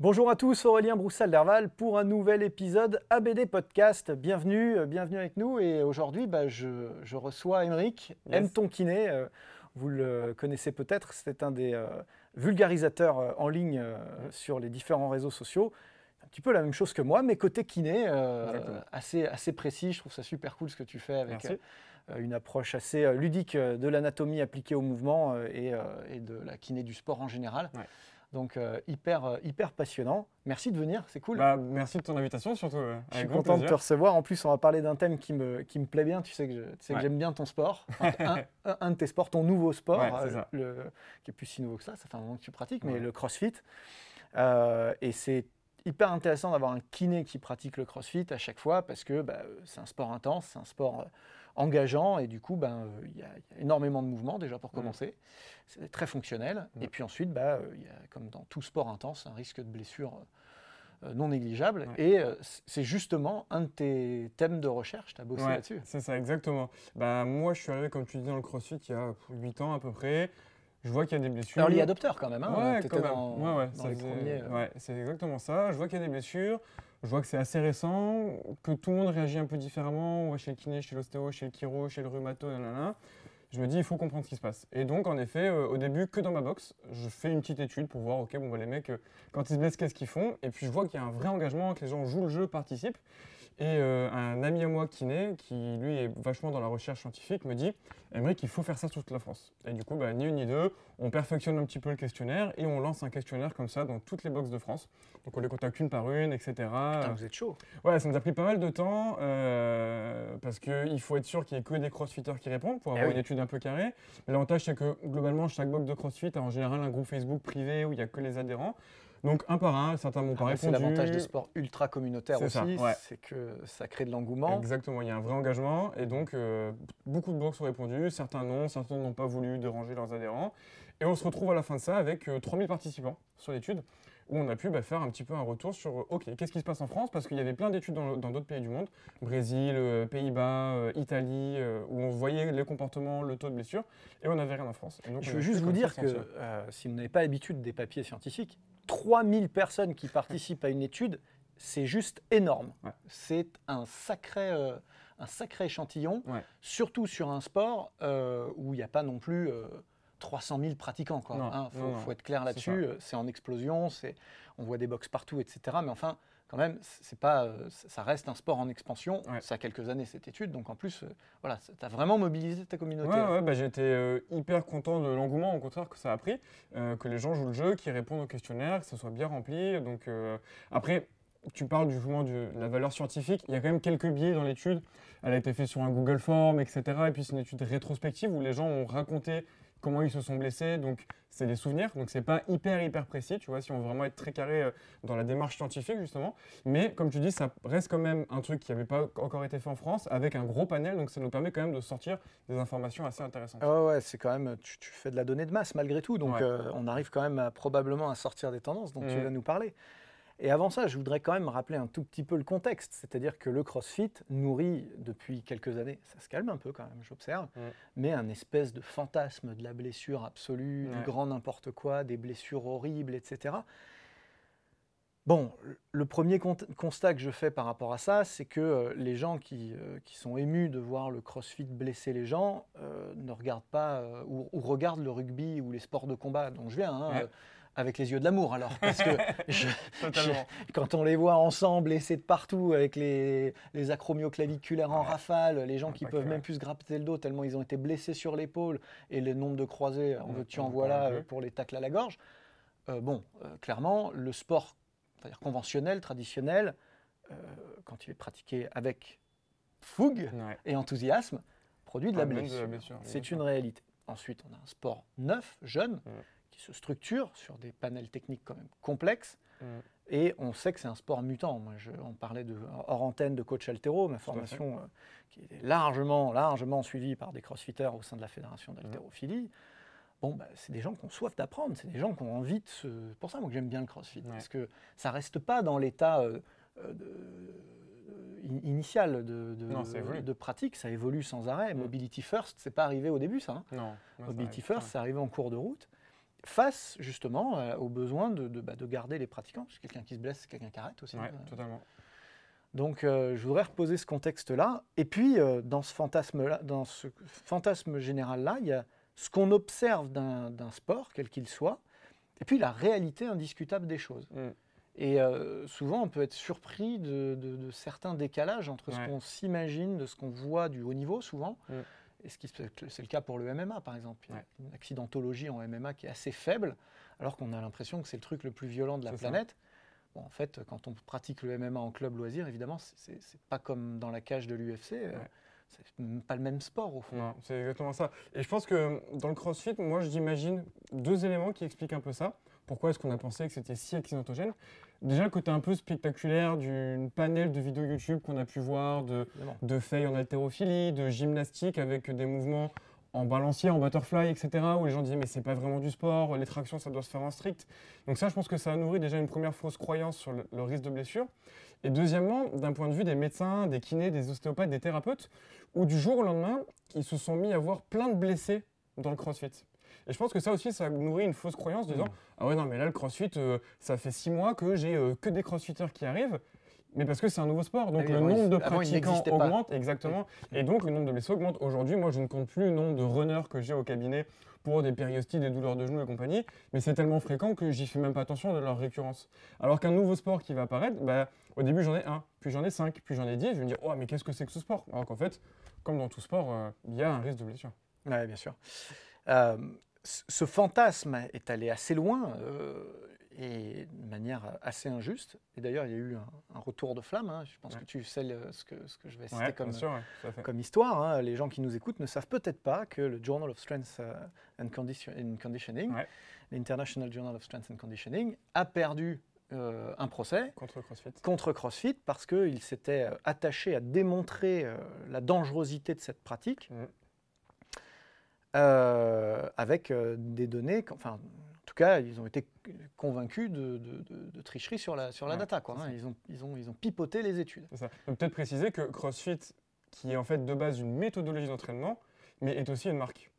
Bonjour à tous, Aurélien Broussal-Derval pour un nouvel épisode ABD Podcast. Bienvenue, euh, bienvenue avec nous. Et aujourd'hui, bah, je, je reçois Émeric, Yes. M. Tonkiné. euh, Vous le connaissez peut-être, c'est un des euh, vulgarisateurs euh, en ligne sur les différents réseaux sociaux. Un petit peu la même chose que moi, mais côté kiné, euh, assez, assez précis. Je trouve ça super cool ce que tu fais avec euh, une approche assez ludique de l'anatomie appliquée au mouvement et, euh, et de la kiné du sport en général. Ouais. Donc euh, hyper, euh, hyper passionnant. Merci de venir, c'est cool. Bah, merci de ton invitation, surtout. euh, je suis content de te recevoir. En plus, on va parler d'un thème qui me, qui me plaît bien. Tu sais que je- tu sais que Ouais. j'aime bien ton sport. Enfin, un, de tes sports, ton nouveau sport, Ouais, euh, le, qui est plus si nouveau que ça. Ça fait un moment que tu pratiques, mais le CrossFit. Et c'est hyper intéressant d'avoir un kiné qui pratique le CrossFit à chaque fois parce que bah, c'est un sport intense, c'est un sport engageant et du coup, ben, euh, il y, a énormément de mouvements déjà pour Mm. commencer. C'est très fonctionnel. Mm. Et puis ensuite, euh, il y a, comme dans tout sport intense, un risque de blessure euh, non négligeable. Ouais. Et euh, c'est justement un de tes thèmes de recherche. Tu as bossé Ouais, là-dessus. C'est ça, exactement. Bah, moi, je suis arrivé, comme tu dis, dans le crossfit il y a 8 ans à peu près. Je vois qu'il y a des blessures. Early adopter quand même. Hein, Ouais, quand même. dans, ouais, ouais, dans ça les faisait- premiers. euh, ouais, c'est exactement ça. Je vois qu'il y a des blessures. Je vois que c'est assez récent, que tout le monde réagit un peu différemment. Chez le kiné, chez l'ostéo, chez le chiro, chez le rhumato, nanana. Je me dis, il faut comprendre ce qui se passe. Et donc, en effet, euh, au début, que dans ma box, je fais une petite étude pour voir, ok, bon, bah, les mecs, euh, quand ils se blessent, qu'est-ce qu'ils font? Et puis, je vois qu'il y a un vrai engagement, que les gens jouent le jeu, participent. Et euh, un ami à moi kiné, qui lui est vachement dans la recherche scientifique, me dit Aimerait qu'il faut faire ça sur toute la France. Et du coup, bah, ni une ni deux, on perfectionne un petit peu le questionnaire et on lance un questionnaire comme ça dans toutes les boxes de France. Donc on les contacte une par une, etc. Putain, vous êtes chaud. Ouais, ça nous a pris pas mal de temps euh, parce qu'il faut être sûr qu'il n'y ait que des crossfitters qui répondent pour Eh avoir oui. une étude un peu carrée. Mais l'avantage, c'est que globalement, chaque box de crossfit a en général un groupe Facebook privé où il n'y a que les adhérents. Donc un par un, certains m'ont pas Ah c'est répondu. l'avantage des sports ultra communautaires C'est aussi, ouais. c'est que ça crée de l'engouement. Exactement, il y a un vrai engagement et donc euh, beaucoup de box ont répondu, certains non, certains n'ont pas voulu déranger leurs adhérents. Et on se retrouve à la fin de ça avec euh, 3000 participants sur l'étude où on a pu bah, faire un petit peu un retour sur euh, OK, qu'est-ce qui se passe en France? Parce qu'il y avait plein d'études dans d'autres pays du monde, Brésil, euh, Pays-Bas, euh, Italie, euh, où on voyait les comportements, le taux de blessure et on n'avait rien en France. Et donc, Je veux juste vous dire que si vous n'avez pas l'habitude des papiers scientifiques, 3000 personnes qui participent à une étude, c'est juste énorme. Ouais. C'est un sacré, euh, un sacré échantillon, Ouais. surtout sur un sport euh, où il n'y a pas non plus euh, 300 000 pratiquants. Il Non, faut, faut être clair là-dessus. euh, C'est en explosion, on voit des box partout, etc. Mais enfin, quand même, c'est pas, euh, ça reste un sport en expansion. Ouais. Ça a quelques années cette étude, donc en plus, euh, voilà, tu as vraiment mobilisé ta communauté. Ouais, ouais, bah, été euh, hyper content de l'engouement, au contraire, que ça a pris, que les gens jouent le jeu, qu'ils répondent au questionnaire, que ce soit bien rempli. Donc, après, tu parles du mouvement de la valeur scientifique. Il y a quand même quelques biais dans l'étude. Elle a été faite sur un Google Form, etc. Et puis, c'est une étude rétrospective où les gens ont raconté comment ils se sont blessés. Donc, c'est des souvenirs. Donc, c'est pas hyper, hyper précis, tu vois, si on veut vraiment être très carré euh, dans la démarche scientifique, justement. Mais, comme tu dis, ça reste quand même un truc qui n'avait pas encore été fait en France, avec un gros panel. Donc, ça nous permet quand même de sortir des informations assez intéressantes. Ah ouais, ouais, c'est quand même, tu, tu fais de la donnée de masse malgré tout, donc Ouais. euh, on arrive quand même à- probablement à sortir des tendances dont tu Mhm. vas nous parler. Et avant ça, je voudrais quand même rappeler un tout petit peu le contexte, c'est-à-dire que le CrossFit nourrit depuis quelques années, ça se calme un peu quand même, j'observe, Mm. mais un espèce de fantasme de la blessure absolue, du grand n'importe quoi, des blessures horribles, etc. Bon, le premier con- constat que je fais par rapport à ça, c'est que euh, les gens qui, euh, qui sont émus de voir le CrossFit blesser les gens euh, ne regardent pas ou, ou regardent le rugby ou les sports de combat dont je viens, hein, Ouais. Avec les yeux de l'amour alors, parce que je- quand on les voit ensemble blessés de partout avec les, les acromioclaviculaires en rafale, les gens Ouais, qui peuvent que, même ouais. plus se gratter le dos tellement ils ont été blessés sur l'épaule et le nombre de croisés, en Ouais, veux-tu on en voilà euh, pour les tacles à la gorge. Euh, bon, euh, clairement, le sport conventionnel, traditionnel, euh, quand il est pratiqué avec fougue Ouais. et enthousiasme, produit de la la blessure. blessure, C'est une réalité. Ensuite, on a un sport neuf, jeune. Qui se structure sur des panels techniques quand même complexes. Mm. Et on sait que c'est un sport mutant. Moi, je, on parlait de, hors antenne de coach altéro, ma formation euh, qui est largement, largement suivie par des crossfitters au sein de la fédération Mm. d'haltérophilie. Bon, bah, c'est des gens qui ont soif d'apprendre, c'est des gens qui ont envie de se... pour ça, moi, que j'aime bien le crossfit, Ouais. parce que ça reste pas dans l'état euh, euh, initial de, de- Non, ça évolue. de pratique, ça évolue sans arrêt. Mm. Mobility First, c'est pas arrivé au début, ça. hein. Non. Mobility First, c'est arrivé en cours de route, face justement euh, au besoin de, de, bah, de garder les pratiquants. Parce que quelqu'un qui se blesse, c'est quelqu'un qui arrête aussi. Ouais, Euh, totalement. Donc euh, je voudrais reposer ce contexte-là. Et puis, euh, dans ce fantasme-là, dans ce fantasme général-là, il y a ce qu'on observe d'un sport, quel qu'il soit, et puis la réalité indiscutable des choses. Mm. Et euh, souvent, on peut être surpris de, certains décalages entre ce qu'on s'imagine, de ce qu'on voit du haut niveau, souvent, Mm. Et ce qui c'est le cas pour le MMA, par exemple. Il y a Ouais. une accidentologie en MMA qui est assez faible, alors qu'on a l'impression que c'est le truc le plus violent de la C'est ça. planète. Bon, en fait, quand on pratique le MMA en club loisir, évidemment, c'est- c'est c'est pas comme dans la cage de l'UFC. euh, Ouais. C'est même pas le même sport, au fond. C'est exactement ça. Et je pense que dans le crossfit, moi, j'imagine deux éléments qui expliquent un peu ça. Pourquoi est-ce qu'on a pensé que c'était si accidentogène Déjà, le côté un peu spectaculaire d'une panel de vidéos YouTube qu'on a pu voir, de, de faits en haltérophilie, de gymnastique avec des mouvements en balancier, en butterfly, etc. Où les gens disaient mais c'est pas vraiment du sport, les tractions ça doit se faire en strict. Donc ça je pense que ça a nourri déjà une première fausse croyance sur le, le risque de blessure. Et deuxièmement, d'un point de vue des médecins, des kinés, des ostéopathes, des thérapeutes, où du jour au lendemain, ils se sont mis à voir plein de blessés dans le crossfit. Et je pense que ça aussi, ça a nourri une fausse croyance disant Mm. Ah ouais, non, mais là, le crossfit, euh, ça fait six mois que j'ai euh, que des crossfitters qui arrivent. Mais parce que c'est un nouveau sport, donc Ah oui, le nombre de pratiquants pas. augmente, exactement, et donc le nombre de blessés augmente. Aujourd'hui, moi, je ne compte plus le nombre de runners que j'ai au cabinet pour des périostites, des douleurs de genoux et compagnie, mais c'est tellement fréquent que j'y fais même pas attention de leur récurrence. Alors qu'un nouveau sport qui va apparaître, bah, au début j'en ai un, puis j'en ai cinq, puis j'en ai dix, je vais me dire, oh mais qu'est-ce que c'est que ce sport? Alors qu'en fait, comme dans tout sport, euh, il y a un risque de blessure. Oui, bien sûr. Euh, ce fantasme est allé assez loin euh, et de manière assez injuste. Et d'ailleurs, il y a eu un, un retour de flamme. hein. Je pense Ouais. que tu sais le- ce, que, ce que je vais citer Ouais, comme, sûr, ouais, histoire. hein. Les gens qui nous écoutent ne savent peut-être pas que le Journal of Strength euh, and, Condition- and Conditioning, l'International Journal of Strength and Conditioning, a perdu euh, un procès Contre CrossFit. contre CrossFit parce qu'il s'était attaché à démontrer euh, la dangerosité de cette pratique Mhm. Euh, avec euh, des données, enfin, en tout cas, ils ont été convaincus de, de- de- de tricherie sur la, sur la Ouais, data. Quoi, hein. Ils, ont, ils, ont, ils ont pipoté les études. Peut-être préciser que CrossFit, qui est en fait de base une méthodologie d'entraînement, mais est aussi une marque.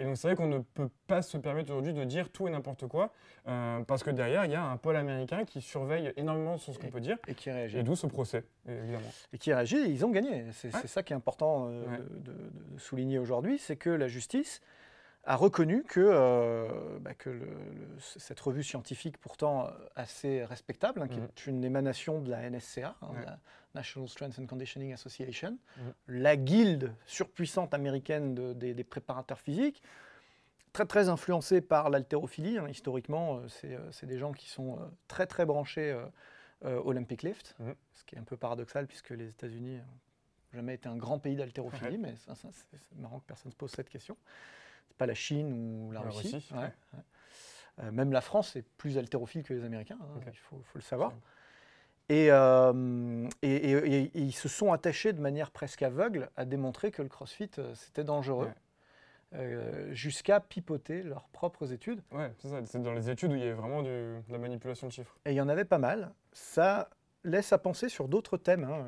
Et donc c'est vrai qu'on ne peut pas se permettre aujourd'hui de dire tout et n'importe quoi, euh, parce que derrière, il y a un pôle américain qui surveille énormément sur ce qu'on peut dire, Et qui réagit. et d'où ce procès, évidemment. Et qui réagit, et ils ont gagné. C'est Ouais. ça qui est important euh, Ouais. de, de- de souligner aujourd'hui, c'est que la justice a reconnu que, euh, bah, que le- le- cette revue scientifique, pourtant euh, assez respectable, hein, qui Mhm. est une émanation de la NSCA, hein, Ouais. la National Strength and Conditioning Association, Mhm. la guilde surpuissante américaine de- des, des préparateurs physiques, très très influencée par l'haltérophilie. hein. Historiquement, euh, c'est des gens qui sont très très branchés euh, Olympic Lift, Mhm. ce qui est un peu paradoxal puisque les États-Unis n'ont jamais été un grand pays d'haltérophilie, mais ça, c'est c'est marrant que personne ne se pose cette question. C'est pas la Chine ou la, La Russie. Russie, ouais, ouais. ouais. Euh, même la France est plus haltérophile que les Américains, hein, il faut, faut le savoir. Et, euh, et- et- et- et ils se sont attachés de manière presque aveugle à démontrer que le crossfit, euh, c'était dangereux, Ouais. euh, jusqu'à pipoter leurs propres études. Ouais, c'est ça. C'est dans les études où il y a vraiment du- de la manipulation de chiffres. Et il y en avait pas mal. ça laisse à penser sur d'autres thèmes. hein.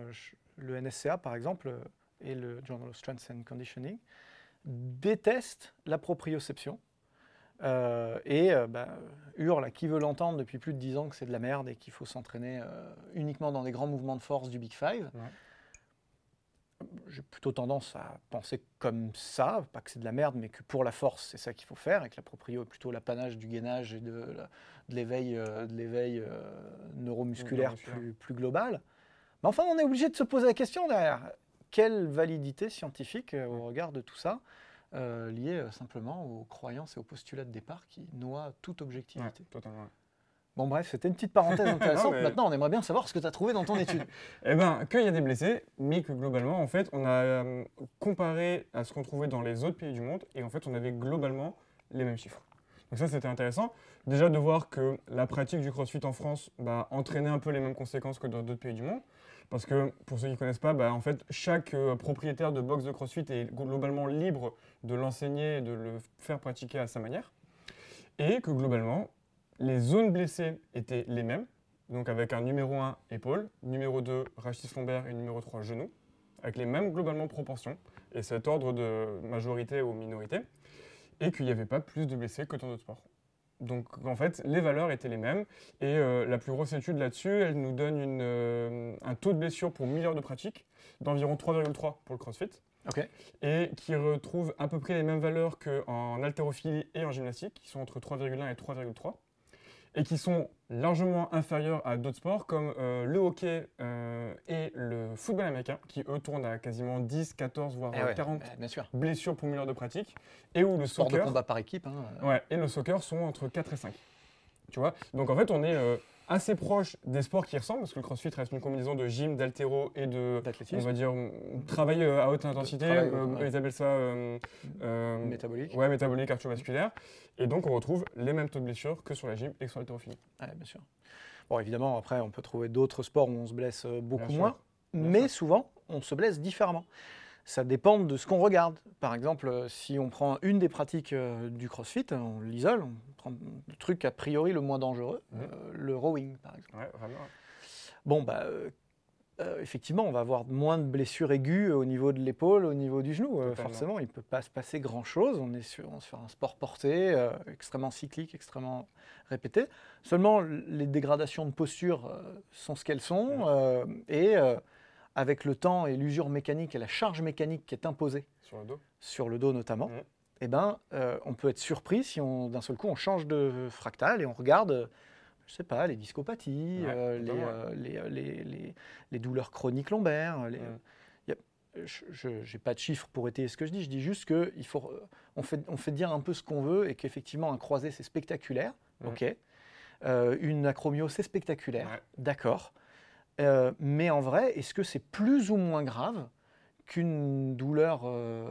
Le NSCA, par exemple, et le Journal of Strength and Conditioning, détestent la proprioception euh, et euh, bah, hurlent à qui veut l'entendre depuis plus de 10 ans que c'est de la merde et qu'il faut s'entraîner euh, uniquement dans des grands mouvements de force du Big Five. J'ai plutôt tendance à penser comme ça, pas que c'est de la merde, mais que pour la force, c'est ça qu'il faut faire, et que la proprio est plutôt l'apanage du gainage et de, l'éveil, de l'éveil neuromusculaire Neuromusculaire. plus, plus global. Mais enfin, on est obligé de se poser la question derrière. Quelle validité scientifique euh, au regard de tout ça, euh, liée euh, simplement aux croyances et aux postulats de départ qui noient toute Ouais, objectivité totalement. Bon bref, c'était une petite parenthèse intéressante. mais- Maintenant, on aimerait bien savoir ce que tu as trouvé dans ton étude. Eh ben, qu'il y a des blessés, mais que globalement, en fait, on a euh, comparé à ce qu'on trouvait dans les autres pays du monde, et en fait, on avait globalement les mêmes chiffres. Donc ça, c'était intéressant. Déjà de voir que la pratique du CrossFit en France bah, entraînait un peu les mêmes conséquences que dans d'autres pays du monde. Parce que, pour ceux qui ne connaissent pas, bah, en fait, chaque euh, propriétaire de box de CrossFit est globalement libre de l'enseigner et de le faire pratiquer à sa manière. Et que globalement, les zones blessées étaient les mêmes. Donc avec un numéro 1 épaule, numéro 2 rachis lombaire et numéro 3 genou, avec les mêmes globalement proportions et cet ordre de majorité ou minorité, et qu'il n'y avait pas plus de blessés que dans d'autres sports. Donc en fait, les valeurs étaient les mêmes, et euh, la plus grosse étude là-dessus, elle nous donne une, euh, un taux de blessure pour 1000 heures de pratique d'environ 3,3 pour le CrossFit, et qui retrouve à peu près les mêmes valeurs qu'en haltérophilie et en gymnastique, qui sont entre 3,1 et 3,3, et qui sont largement inférieurs à d'autres sports comme euh, le hockey euh, et le football américain, qui eux tournent à quasiment 10, 14, voire Eh euh, ouais, 40 bah, bien sûr. blessures pour 1000 heures de pratique, et où le Sport de soccer, combat par équipe. hein. ouais, et le soccer sont entre 4 et 5. Tu vois? Donc en fait, on est euh, assez proche des sports qui ressemblent, parce que le crossfit reste une combinaison de gym, d'haltéro et de, on va dire, travail euh, à haute intensité. travail, euh, ouais. Ils appellent ça euh, euh, métabolique. ouais, métabolique cardiovasculaire. Et donc, on retrouve les mêmes taux de blessures que sur la gym et que sur l'haltérophilie. Ouais, bien sûr. Bon, évidemment, après, on peut trouver d'autres sports où on se blesse euh, beaucoup Bien moins, bien mais sûr. souvent, on se blesse différemment. Ça dépend de ce qu'on regarde. Par exemple, euh, si on prend une des pratiques euh, du CrossFit, on l'isole, on prend le truc a priori le moins dangereux, Mhm. euh, le rowing, par exemple. Ouais, vraiment. Bon, bah, euh, effectivement, on va avoir moins de blessures aiguës au niveau de l'épaule, au niveau du genou. Euh, forcément, il ne peut pas se passer grand-chose. On est sur, sur un sport porté, euh, extrêmement cyclique, extrêmement répété. Seulement, les dégradations de posture sont ce qu'elles sont. Euh, et avec le temps et l'usure mécanique et la charge mécanique qui est imposée Sur le dos. sur le dos notamment, eh ben, euh, on peut être surpris si d'un seul coup on change de fractal et on regarde, euh, je sais pas, les discopathies, Ouais, euh, les, totalement, euh, les, les- les- les douleurs chroniques lombaires. Les, y a- je n'ai pas de chiffres pour étayer ce que je dis, je dis juste qu'il faut, on fait, on fait dire un peu ce qu'on veut et qu'effectivement un croisé c'est spectaculaire, ok. Une acromio c'est spectaculaire, Ouais. d'accord. Euh, mais en vrai, est-ce que c'est plus ou moins grave qu'une douleur euh,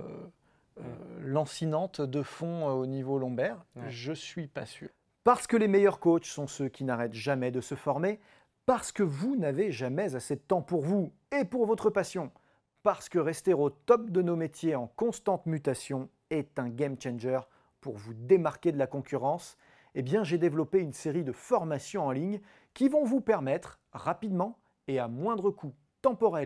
euh, lancinante de fond au niveau lombaire? Ouais. Je suis pas sûr. Parce que les meilleurs coachs sont ceux qui n'arrêtent jamais de se former, parce que vous n'avez jamais assez de temps pour vous et pour votre passion, parce que rester au top de nos métiers en constante mutation est un game changer pour vous démarquer de la concurrence, eh bien j'ai développé une série de formations en ligne qui vont vous permettre rapidement et à moindre coût temporel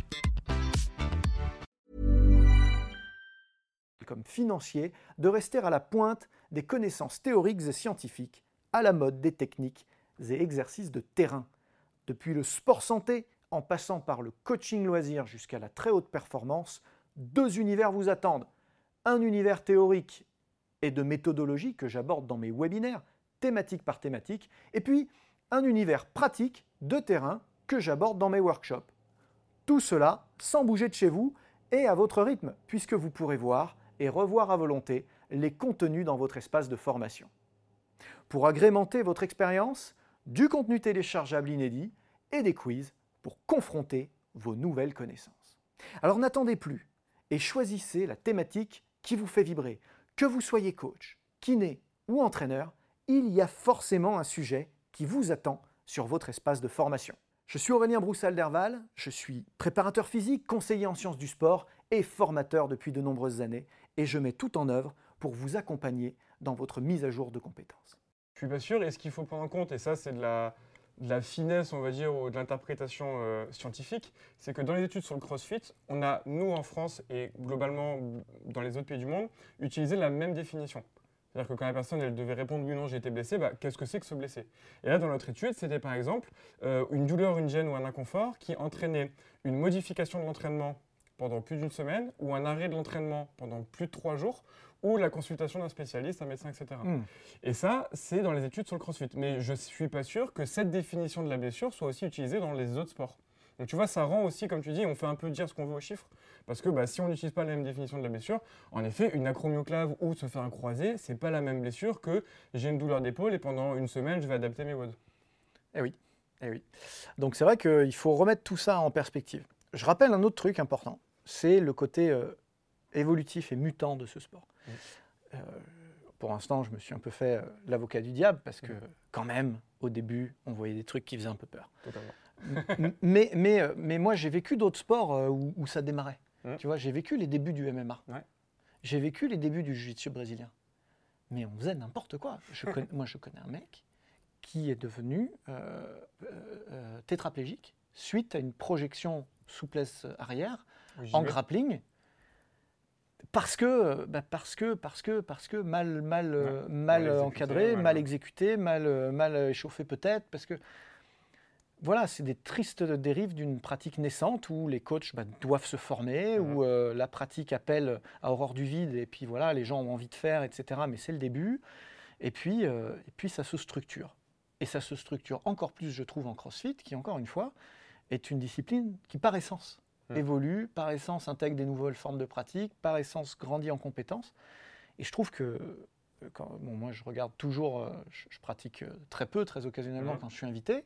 comme financier de rester à la pointe des connaissances théoriques et scientifiques, à la mode des techniques et exercices de terrain. Depuis le sport santé, en passant par le coaching loisir jusqu'à la très haute performance, deux univers vous attendent. Un univers théorique et de méthodologie que j'aborde dans mes webinaires, thématique par thématique, et puis un univers pratique de terrain que j'aborde dans mes workshops. Tout cela sans bouger de chez vous et à votre rythme, puisque vous pourrez voir et revoir à volonté les contenus dans votre espace de formation. Pour agrémenter votre expérience, du contenu téléchargeable inédit et des quiz pour confronter vos nouvelles connaissances. Alors n'attendez plus et choisissez la thématique qui vous fait vibrer. Que vous soyez coach, kiné ou entraîneur, il y a forcément un sujet qui vous attend sur votre espace de formation. Je suis Aurélien Broussal-Derval, je suis préparateur physique, conseiller en sciences du sport et formateur depuis de nombreuses années et je mets tout en œuvre pour vous accompagner dans votre mise à jour de compétences. Je suis pas sûr. Et ce qu'il faut prendre en compte, et ça c'est de la, finesse, on va dire, ou de l'interprétation euh, scientifique, c'est que dans les études sur le CrossFit, on a, nous en France et globalement dans les autres pays du monde, utilisé la même définition. C'est-à-dire que quand la personne elle devait répondre oui non j'ai été blessé, bah, qu'est-ce que c'est que se blesser? Et là dans notre étude c'était par exemple euh, une douleur, une gêne ou un inconfort qui entraînait une modification de l'entraînement pendant plus d'une semaine ou un arrêt de l'entraînement pendant plus de trois jours ou la consultation d'un spécialiste, un médecin, etc. Hmm. Et ça, c'est dans les études sur le crossfit. Mais je ne suis pas sûr que cette définition de la blessure soit aussi utilisée dans les autres sports. Donc tu vois, ça rend aussi, comme tu dis, on fait un peu dire ce qu'on veut aux chiffres. Parce que bah, si on n'utilise pas la même définition de la blessure, en effet, une acromioclave ou se faire un croisé, c'est pas la même blessure que j'ai une douleur d'épaule et pendant une semaine, je vais adapter mes WOD. Eh oui, eh oui. Donc c'est vrai qu'il faut remettre tout ça en perspective. Je rappelle un autre truc important, c'est le côté euh, évolutif et mutant de ce sport. Euh, pour l'instant, je me suis un peu fait euh, l'avocat du diable parce que, quand même, au début, on voyait des trucs qui faisaient un peu peur. mais, mais, mais moi, j'ai vécu d'autres sports où, ça démarrait. Tu vois, j'ai vécu les débuts du MMA. J'ai vécu les débuts du jiu-jitsu brésilien. Mais on faisait n'importe quoi. Je moi, je connais un mec qui est devenu tétraplégique suite à une projection souplesse arrière en grappling parce que, bah, parce que, parce que, parce que mal, mal, euh, mal, encadré, mal, exécuté, mal, euh, mal échauffé peut-être, parce que voilà, c'est des tristes dérives d'une pratique naissante où les coachs bah, doivent se former, où euh, la pratique appelle à horreur du vide, et puis voilà, les gens ont envie de faire, etc. Mais c'est le début, et puis, et puis ça se structure. Et ça se structure encore plus, je trouve, en CrossFit, qui encore une fois est une discipline qui, par essence, Mmh. évolue, par essence intègre des nouvelles formes de pratique, par essence grandit en compétences. Et je trouve que, euh, quand, bon, moi je regarde toujours, euh, je, pratique euh, très peu, très occasionnellement mmh. quand je suis invité.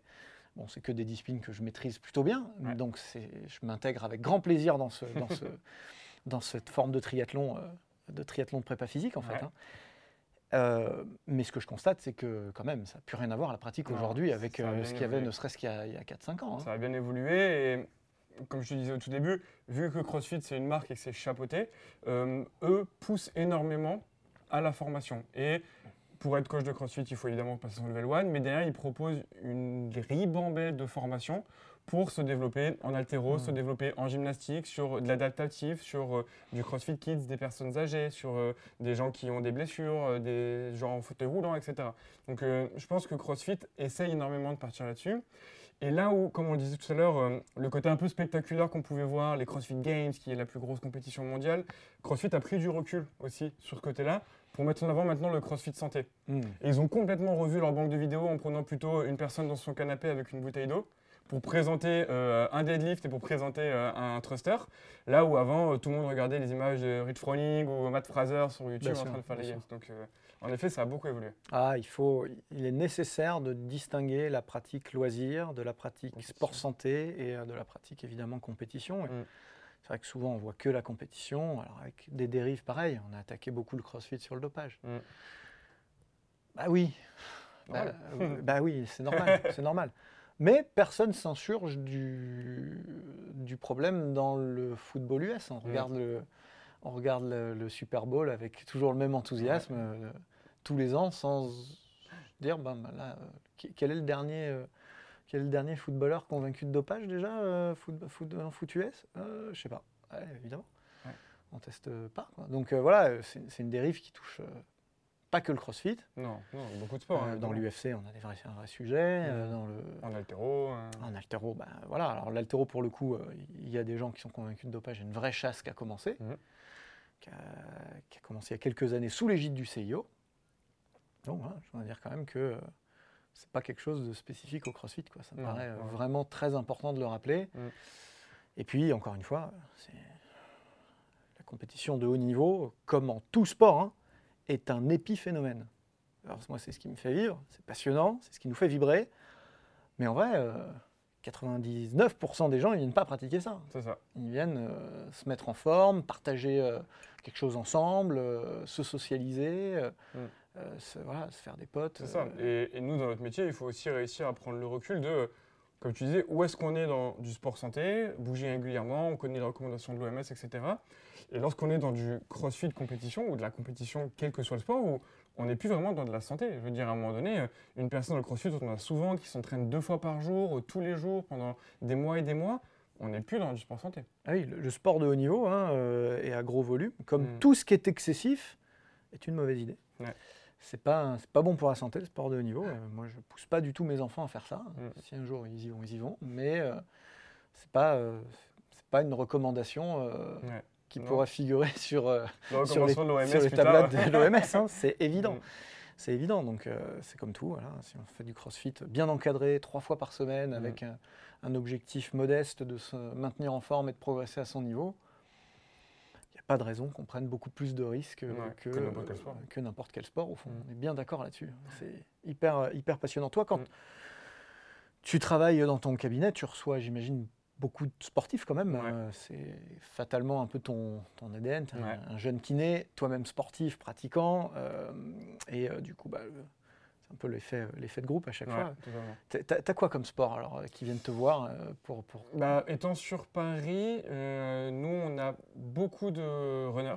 Bon, c'est que des disciplines que je maîtrise plutôt bien, donc je m'intègre avec grand plaisir dans, ce, dans, ce, dans cette forme de triathlon, de triathlon de prépa physique en fait. Hein. mais ce que je constate, c'est que quand même, ça n'a plus rien à voir à la pratique aujourd'hui avec ce qu'il y avait ne serait-ce qu'il y a, a 4-5 ans. Hein. Ça a bien évolué et comme je te disais au tout début, vu que CrossFit c'est une marque et que c'est chapeauté, euh, eux poussent énormément à la formation. Et pour être coach de CrossFit, il faut évidemment passer son level 1, mais derrière, ils proposent une ribambelle de formation pour se développer en altéro, se mmh. développer en gymnastique, sur de l'adaptatif, sur euh, du CrossFit Kids, des personnes âgées, sur euh, des gens qui ont des blessures, des gens en fauteuil roulant, etc. Donc je pense que CrossFit essaye énormément de partir là-dessus. Et là où, comme on le disait tout à l'heure, euh, le côté un peu spectaculaire qu'on pouvait voir, les CrossFit Games, qui est la plus grosse compétition mondiale, CrossFit a pris du recul aussi sur ce côté-là pour mettre en avant maintenant le CrossFit santé. Hmm. Et ils ont complètement revu leur banque de vidéos en prenant plutôt une personne dans son canapé avec une bouteille d'eau pour présenter euh, un deadlift et pour présenter euh, un thruster. Là où avant, tout le monde regardait les images de Rich Froning ou Matt Fraser sur YouTube en train de faire les games. Donc, en effet, ça a beaucoup évolué. Ah, il, faut, il est nécessaire de distinguer la pratique loisir de la pratique sport santé et euh, de la pratique évidemment compétition. Mm. C'est vrai que souvent on voit que la compétition, alors avec des dérives pareilles. On a attaqué beaucoup le crossfit sur le dopage. Mm. Bah oui, bah, euh, bah, oui, c'est normal, c'est normal. Mais personne s'insurge du, du problème dans le football US. On regarde le, on regarde le, Super Bowl avec toujours le même enthousiasme. Euh, tous les ans sans dire ben, ben là, euh, quel est le dernier euh, quel est le dernier footballeur convaincu de dopage déjà foot, foot, en foot US Je sais pas, évidemment. On teste pas. Donc voilà, c'est une dérive qui touche pas que le crossfit. Non, non, beaucoup de sports. Euh, hein, dans évidemment. l'UFC, on a des vrais, un vrai sujet. euh, dans le, En altéro. hein. en altéro, ben, voilà. Alors l'altéro, pour le coup, euh, il y a des gens qui sont convaincus de dopage. Il y a une vraie chasse qui a commencé, Mhm. qui, a, qui a commencé il y a quelques années sous l'égide du CIO. Donc, voilà, je voudrais dire quand même que euh, c'est pas quelque chose de spécifique au CrossFit. Quoi. Ça me Non, paraît euh, ouais. vraiment très important de le rappeler. Mhm. Et puis, encore une fois, c'est la compétition de haut niveau, comme en tout sport, hein, est un épiphénomène. Alors moi, c'est ce qui me fait vivre, c'est passionnant, c'est ce qui nous fait vibrer. Mais en vrai, euh, 99% des gens, ils viennent pas pratiquer ça. Ils viennent euh, se mettre en forme, partager euh, quelque chose ensemble, euh, se socialiser, euh, Mm. euh, se, voilà, se faire des potes. C'est ça. euh, Et, et nous, dans notre métier, il faut aussi réussir à prendre le recul de, comme tu disais, où est-ce qu'on est dans du sport santé, bouger régulièrement, on connaît les recommandations de l'OMS, etc. Et lorsqu'on est dans du crossfit compétition ou de la compétition, quel que soit le sport, où on n'est plus vraiment dans de la santé. Je veux dire, à un moment donné, euh, une personne dans le crossfit, on a souvent qui s'entraîne deux fois par jour, euh, tous les jours, pendant des mois et des mois, on n'est plus dans du sport santé. Ah oui, le, sport de haut niveau hein, euh, et à gros volume, comme Mm. tout ce qui est excessif, est une mauvaise idée. Ouais. C'est pas, c'est pas bon pour la santé, le sport de haut niveau. Euh, moi, je pousse pas du tout mes enfants à faire ça. Mm. Si un jour ils y vont, ils y vont. Mais euh, c'est pas, euh, c'est pas une recommandation Ouais. qui Non. pourra figurer sur, euh, sur les, recommandation de l'OMS sur les tablettes de l'OMS. hein, c'est évident. Mm. C'est évident. Donc, euh, c'est comme tout. Voilà. Si on fait du crossfit bien encadré, trois fois par semaine, Mm. avec un, un objectif modeste de se maintenir en forme et de progresser à son niveau, pas de raison qu'on prenne beaucoup plus de risques Ouais, que, que n'importe quel sport. euh, que n'importe quel sport. Au fond, Mm. on est bien d'accord là-dessus. C'est hyper, euh, hyper passionnant. Toi, quand Mm. tu travailles dans ton cabinet, tu reçois, j'imagine, beaucoup de sportifs quand même. Ouais. Euh, c'est fatalement un peu ton, ton ADN. Ouais. un, jeune kiné, toi-même sportif, pratiquant. euh, et euh, du coup, bah, c'est un peu l'effet, l'effet de groupe à chaque Ouais, fois. T'as- T'as t'as quoi comme sport alors euh, qui viennent te voir euh, pour, pour... Bah, étant sur Paris, euh, nous, on a beaucoup de runners,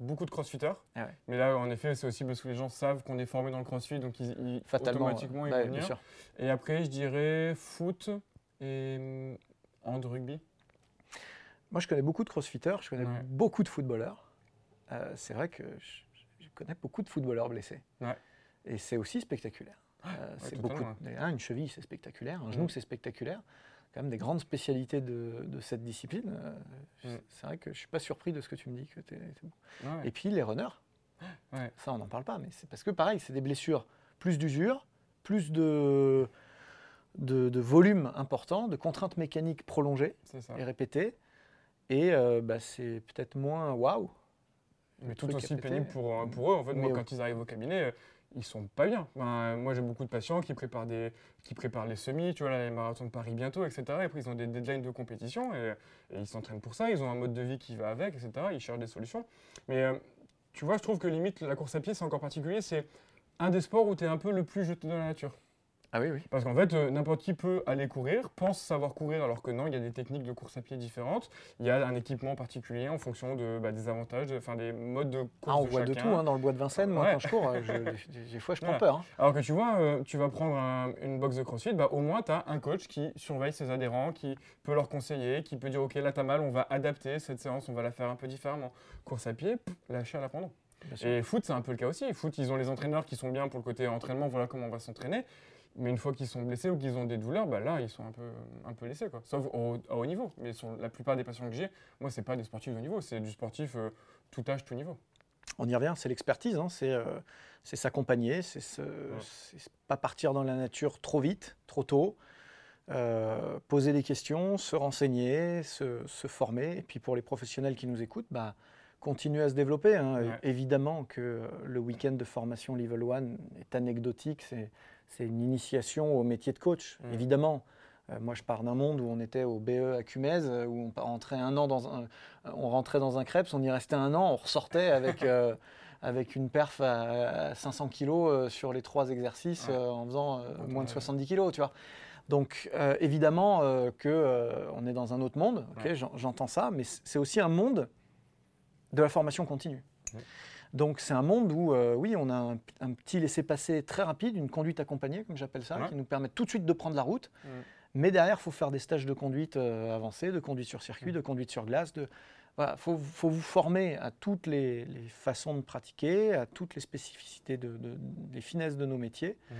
beaucoup de crossfitters. Ah ouais. Mais là, en effet, c'est aussi parce que les gens savent qu'on est formé dans le crossfit, donc ils, ils- Fatalement, automatiquement, euh, ils vont venir. Et après, je dirais foot et hand rugby. Moi, je connais beaucoup de crossfitters, je connais beaucoup de footballeurs. Euh, c'est vrai que je, je connais beaucoup de footballeurs blessés. Ouais. Et c'est aussi spectaculaire. Euh, c'est beaucoup. totalement, de- hein, une cheville, c'est spectaculaire. Un genou, Mm. c'est spectaculaire. Quand même des grandes spécialités de, de cette discipline. Euh, Mm. C'est vrai que je suis pas surpris de ce que tu me dis. Que t'es- t'es bon. Ouais. Et puis les runners, Ouais. ça on n'en parle pas, mais c'est parce que pareil, c'est des blessures, plus d'usure, plus de, de, de volume important, de contraintes mécaniques prolongées et répétées. Et euh, bah, c'est peut-être moins waouh. Mais tout aussi pénible pour, pour eux. En fait, moi, quand ils arrivent au cabinet, ils sont pas bien. Moi, j'ai beaucoup de patients qui préparent, des, qui préparent les semis, tu vois, les marathons de Paris bientôt, etc. Et après, ils ont des deadlines de compétition et, et ils s'entraînent pour ça. Ils ont un mode de vie qui va avec, etc. Ils cherchent des solutions. Mais euh, tu vois, je trouve que limite, la course à pied, c'est encore particulier. C'est un des sports où tu es un peu le plus jeté dans la nature. Ah oui, oui. Parce qu'en fait, euh, n'importe qui peut aller courir, pense savoir courir, alors que non, il y a des techniques de course à pied différentes. Il y a un équipement particulier en fonction de, bah, des avantages, de- enfin des modes de course Ah, on de voit de chacun. tout hein, dans le bois de Vincennes. Moi, Ouais. quand je cours, euh, je- des- fois, je prends peur. hein. Alors que tu vois, euh, tu vas prendre un- une box de crossfit, bah, au moins tu as un coach qui surveille ses adhérents, qui peut leur conseiller, qui peut dire Ok, là t'as mal, on va adapter cette séance, on va la faire un peu différemment. Course à pied, lâcher à l'abandon. Et foot, c'est un peu le cas aussi. Foot, ils ont les entraîneurs qui sont bien pour le côté entraînement, voilà comment on va s'entraîner. Mais une fois qu'ils sont blessés ou qu'ils ont des douleurs, bah là, ils sont un peu, un peu laissés. Quoi. Sauf au, à haut niveau. Mais sur la plupart des patients que j'ai, moi, c'est pas des sportifs de haut niveau, c'est du sportif euh, tout âge, tout niveau. On y revient, c'est l'expertise, hein, c'est euh, s'accompagner, c'est c'est pas partir dans la nature trop vite, trop tôt, euh, poser des questions, se renseigner, se, se former. Et puis pour les professionnels qui nous écoutent, bah, continuer à se développer. hein. Ouais. Évidemment que le week-end de formation Level 1 est anecdotique, c'est c'est une initiation au métier de coach, Mm. évidemment. Euh, moi, je pars d'un monde où on était au BE à Cumez, où on rentrait un an dans un, on rentrait dans un Krebs, on y restait un an, on ressortait avec, euh, avec une perf à, à 500 kilos euh, sur les trois exercices Ouais. euh, en faisant moins de ouais. 70 kilos, tu vois. Donc, évidemment euh, que euh, on est dans un autre monde, ok, Ouais. j'en- j'entends ça, mais c'est aussi un monde de la formation continue. Ouais. Donc, c'est un monde où, euh, oui, on a un, un petit laissez-passer très rapide, une conduite accompagnée, comme j'appelle ça, Ouais. qui nous permet tout de suite de prendre la route. Mm. Mais derrière, il faut faire des stages de conduite euh, avancés, de conduite sur circuit, Mm. de conduite sur glace, voilà, faut, faut vous former à toutes les, les façons de pratiquer, à toutes les spécificités, de, de- des finesses de nos métiers. Mhm.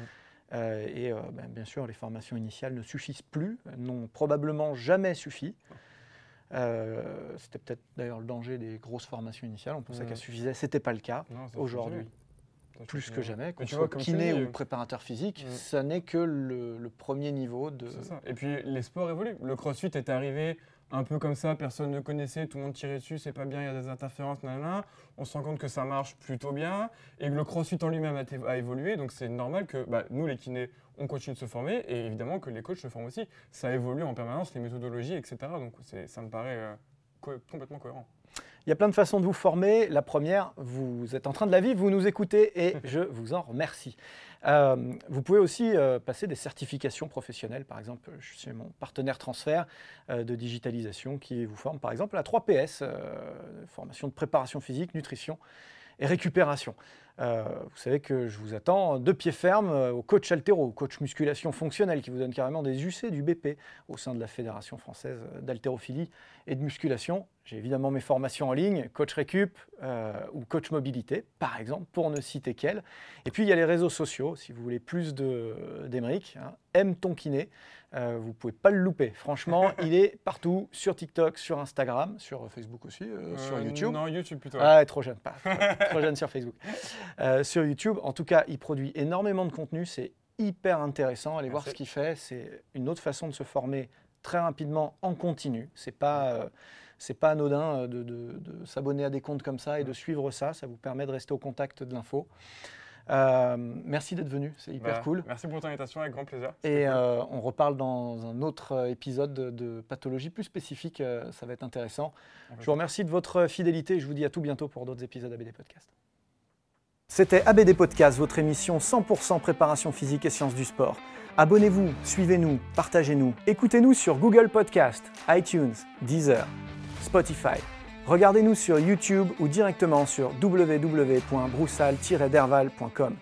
Euh, et ben, bien sûr, les formations initiales ne suffisent plus, n'ont probablement jamais suffi. Euh, C'était peut-être d'ailleurs le danger des grosses formations initiales. On pensait Mhm. qu'elles suffisaient. C'était pas le cas. Aujourd'hui, plus que jamais, Mais qu'on tu soit vois, kiné ou préparateur physique, Mhm. ça n'est que le, le premier niveau de. Ça. Et puis les sports évoluent. Le crossfit est arrivé un peu comme ça, personne ne connaissait, tout le monde tirait dessus, c'est pas bien, il y a des interférences, nanana. On se rend compte que ça marche plutôt bien et que le crossfit en lui-même a, évolué. Donc c'est normal que bah, nous, les kinés, on continue de se former et évidemment que les coachs se forment aussi. Ça évolue en permanence, les méthodologies, etc. Donc ça me paraît euh, co- complètement cohérent. Il y a plein de façons de vous former. La première, vous êtes en train de la vivre, vous nous écoutez et je vous en remercie. Euh, vous pouvez aussi euh, passer des certifications professionnelles. Par exemple, je suis mon partenaire transfert euh, de digitalisation qui vous forme par exemple à 3PS, euh, formation de préparation physique, nutrition et récupération. Euh, vous savez que je vous attends de pied ferme euh, au coach altéro, coach musculation fonctionnelle qui vous donne carrément des UC du BP au sein de la Fédération française d'haltérophilie et de musculation. J'ai évidemment mes formations en ligne, coach récup euh, ou coach mobilité, par exemple, pour ne citer qu'elles. Et puis il y a les réseaux sociaux, si vous voulez plus de- d'Emeric, hein, aime ton kiné. Euh, vous pouvez pas le louper. Franchement, il est partout, sur TikTok, sur Instagram, sur Facebook aussi, euh, sur Euh, YouTube. Non, YouTube plutôt. Ah, trop jeune, pas trop, trop jeune sur Facebook. Euh, sur YouTube, en tout cas, il produit énormément de contenu. C'est hyper intéressant. Allez voir ce qu'il fait. C'est une autre façon de se former très rapidement en continu. C'est pas euh, c'est pas anodin euh, de, de- de s'abonner à des comptes comme ça et de suivre ça. Ça vous permet de rester au contact de l'info. Euh, merci d'être venu. C'est hyper Bah, cool. Merci pour ton invitation, avec grand plaisir. Et cool. euh, on reparle dans un autre euh, épisode de, pathologie plus spécifique. euh, ça va être intéressant. Je vous remercie de votre fidélité et je vous dis à tout bientôt pour d'autres épisodes ABD Podcast. C'était ABD Podcast, votre émission 100% préparation physique et sciences du sport. Abonnez-vous, suivez-nous, partagez-nous. Écoutez-nous sur Google Podcast, iTunes, Deezer, Spotify. Regardez-nous sur YouTube ou directement sur www.broussal-derval.com.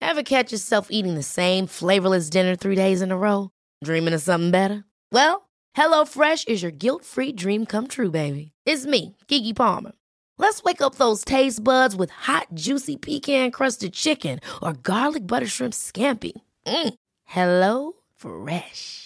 Ever catch yourself eating the same flavorless dinner three days in a row? Dreaming of something better? Well, HelloFresh is your guilt free dream come true, baby. It's me, Kiki Palmer. Let's wake up those taste buds with hot, juicy pecan crusted chicken or garlic butter shrimp scampi. Mm. Hello Fresh.